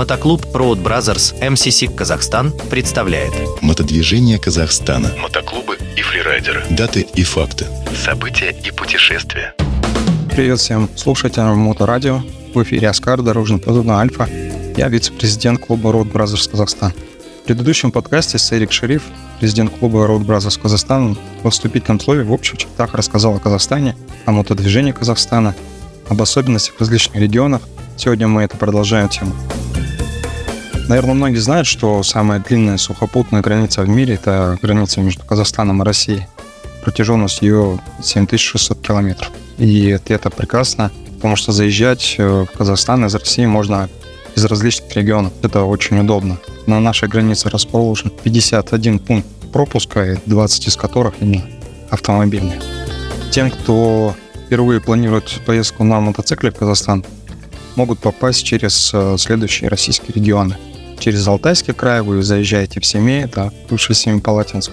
Мотоклуб Road Brothers MCC Казахстан представляет Мотодвижение Казахстана. Мотоклубы и фрирайдеры. Даты и факты. События и путешествия. Привет всем слушателям Моторадио. В эфире Оскар, дорожный подобно Альфа. Я вице-президент клуба Road Brothers Казахстан. В предыдущем подкасте Эрик Шериф, президент клуба Road Brothers Казахстан, в вступительном слове в общих чертах рассказал о Казахстане, о мотодвижении Казахстана, об особенностях различных регионах. Сегодня мы это продолжаем тему. Наверное, многие знают, что самая длинная сухопутная граница в мире – это граница между Казахстаном и Россией. Протяженность ее 7600 километров. И это прекрасно, потому что заезжать э, в Казахстан из России можно из различных регионов. Это очень удобно. На нашей границе расположен 51 пункт пропуска, 20 из которых именно автомобильные. Тем, кто впервые планирует поездку на мотоцикле в Казахстан, могут попасть через э, следующие российские регионы – через Алтайский край вы заезжаете в Семей, это бывший Семипалатинск.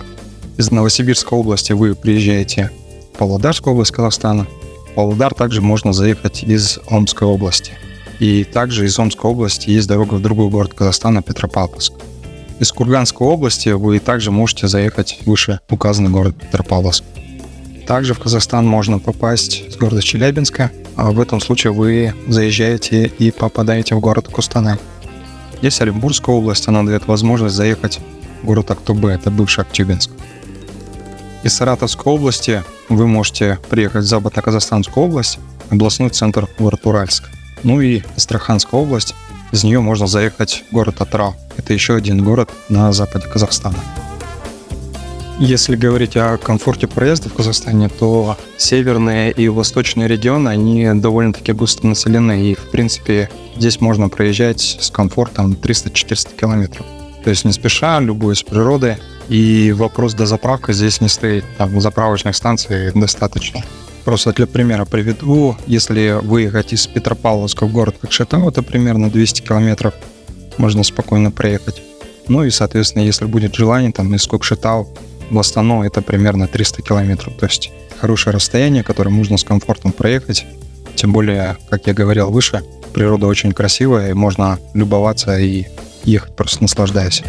Из Новосибирской области вы приезжаете в Павлодарскую область Казахстана. В Павлодар также можно заехать из Омской области. И также из Омской области есть дорога в другой город Казахстана, Петропавловск. Из Курганской области вы также можете заехать выше указанный город Петропавловск. Также в Казахстан можно попасть с города Челябинска, а в этом случае вы заезжаете и попадаете в город Кустанай. Есть Оренбургская область, она дает возможность заехать в город Актобе, это бывший Актюбинск. Из Саратовской области вы можете приехать в Западно-Казахстанскую область, областной центр город Уральск. Ну и Астраханская область, из нее можно заехать в город Атрау. Это еще один город на западе Казахстана. Если говорить о комфорте проезда в Казахстане, то северные и восточные регионы, они довольно-таки густо населены, и, в принципе, здесь можно проезжать с комфортом 300-400 километров. То есть не спеша, любую с природы, и вопрос до заправки здесь не стоит. Там заправочных станций достаточно. Просто для примера приведу, если выехать из Петропавловска в город Кокшетау, это примерно 200 километров, можно спокойно проехать. Ну и, соответственно, если будет желание, там из Кокшетау в Астано это примерно 300 километров. То есть хорошее расстояние, которое можно с комфортом проехать. Тем более, как я говорил выше, природа очень красивая, и можно любоваться и ехать просто наслаждаясь.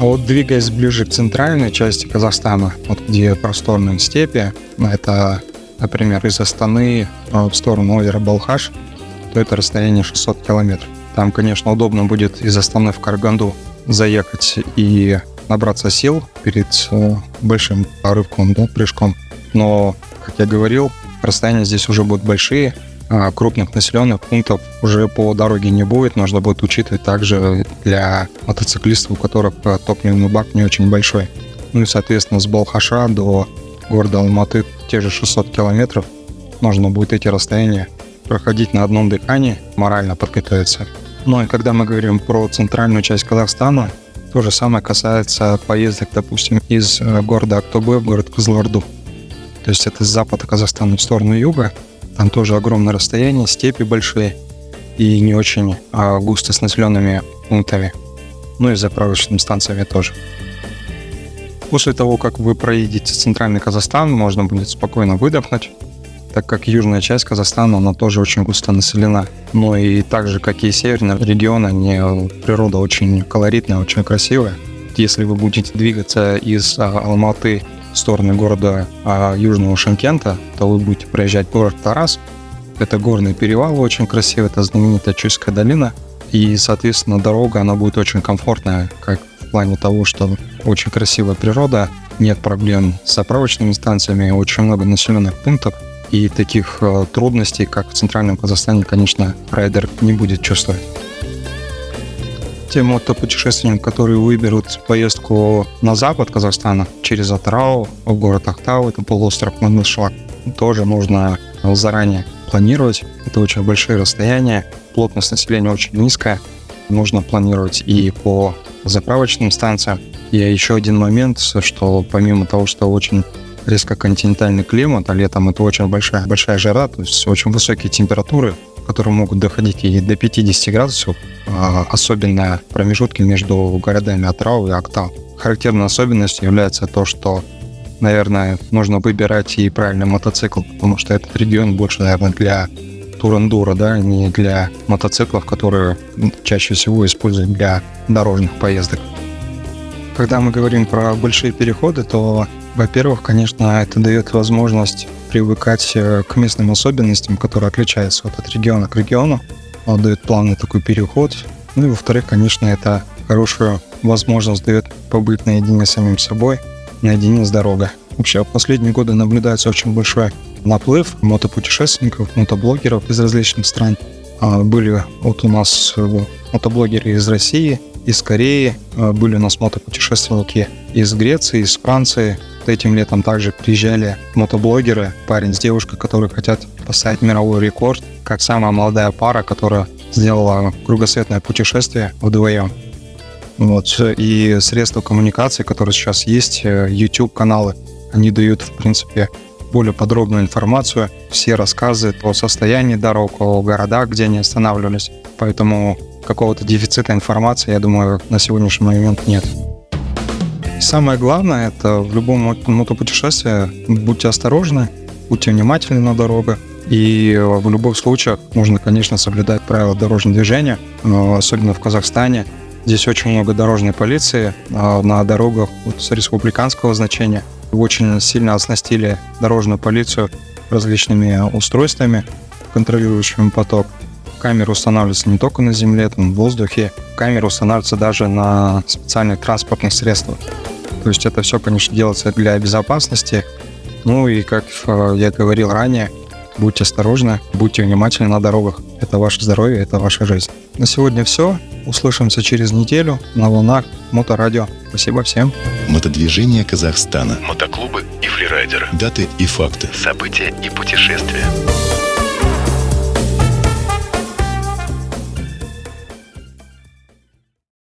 А вот двигаясь ближе к центральной части Казахстана, вот где просторные степи, это, например, из Астаны в сторону озера Балхаш, то это расстояние 600 километров. Там, конечно, удобно будет из Астаны в Карганду заехать и набраться сил перед э, большим порывком, да, прыжком. Но, как я говорил, расстояния здесь уже будут большие, а крупных населенных пунктов уже по дороге не будет. Нужно будет учитывать также для мотоциклистов, у которых э, топливный бак не очень большой. Ну и, соответственно, с Балхаша до города Алматы те же 600 километров. Нужно будет эти расстояния проходить на одном дыхании, морально подготовиться. Ну и когда мы говорим про центральную часть Казахстана, то же самое касается поездок, допустим, из э, города Актобе в город Кызылорду. То есть это с запада Казахстана в сторону юга. Там тоже огромное расстояние, степи большие и не очень а густо с населенными пунктами. Ну и заправочными станциями тоже. После того, как вы проедете центральный Казахстан, можно будет спокойно выдохнуть, так как южная часть Казахстана, она тоже очень густо населена. Но и так же, как и северный регион, они, природа очень колоритная, очень красивая. Если вы будете двигаться из а, Алматы в сторону города а, Южного Шимкента, то вы будете проезжать город Тарас. Это горный перевал очень красивый, это знаменитая Чуйская долина. И, соответственно, дорога, она будет очень комфортная, как в плане того, что очень красивая природа, нет проблем с заправочными станциями, очень много населенных пунктов – и таких э, трудностей, как в Центральном Казахстане, конечно, райдер не будет чувствовать. Тем мотопутешественникам, которые выберут поездку на запад Казахстана через Атырау, в город Ахтау, это полуостров Мангышлак, тоже нужно заранее планировать. Это очень большие расстояния, плотность населения очень низкая. Нужно планировать и по заправочным станциям. И еще один момент, что помимо того, что очень резко континентальный климат, а летом это очень большая, большая жара, то есть очень высокие температуры, которые могут доходить и до 50 градусов, а особенно промежутки между городами Атрау и Актау. Характерной особенностью является то, что наверное, нужно выбирать и правильный мотоцикл, потому что этот регион больше, наверное, для тур-эндуро, да, не для мотоциклов, которые чаще всего используют для дорожных поездок. Когда мы говорим про большие переходы, то, во-первых, конечно, это дает возможность привыкать э, к местным особенностям, которые отличаются вот от региона к региону. Он дает плавный такой переход. Ну и, во-вторых, конечно, это хорошую возможность дает побыть наедине с самим собой, наедине с дорогой. Вообще, в последние годы наблюдается очень большой наплыв мотопутешественников, мотоблогеров из различных стран. А, были вот у нас э, мотоблогеры из России, из Кореи, а, были у нас мотопутешественники из Греции, из Франции. Этим летом также приезжали мотоблогеры, парень с девушкой, которые хотят поставить мировой рекорд, как самая молодая пара, которая сделала кругосветное путешествие вдвоем. Вот. И средства коммуникации, которые сейчас есть, э, YouTube-каналы, они дают, в принципе, более подробную информацию, все рассказы о состоянии дорог, о городах, где они останавливались. Поэтому какого-то дефицита информации, я думаю, на сегодняшний момент нет. Самое главное, это в любом мотопутешествии будьте осторожны, будьте внимательны на дорогах. И в любых случаях нужно, конечно, соблюдать правила дорожного движения, особенно в Казахстане. Здесь очень много дорожной полиции а, на дорогах вот, с республиканского значения – очень сильно оснастили дорожную полицию различными устройствами, контролирующими поток. Камеры устанавливаются не только на земле, там, в воздухе. Камеры устанавливаются даже на специальных транспортных средствах. То есть это все, конечно, делается для безопасности. Ну и, как э, я говорил ранее, будьте осторожны, будьте внимательны на дорогах. Это ваше здоровье, это ваша жизнь. На сегодня все. Услышимся через неделю на волнах Моторадио. Спасибо всем. Мотодвижение Казахстана. Мотоклубы и фрирайдеры. Даты и факты. События и путешествия.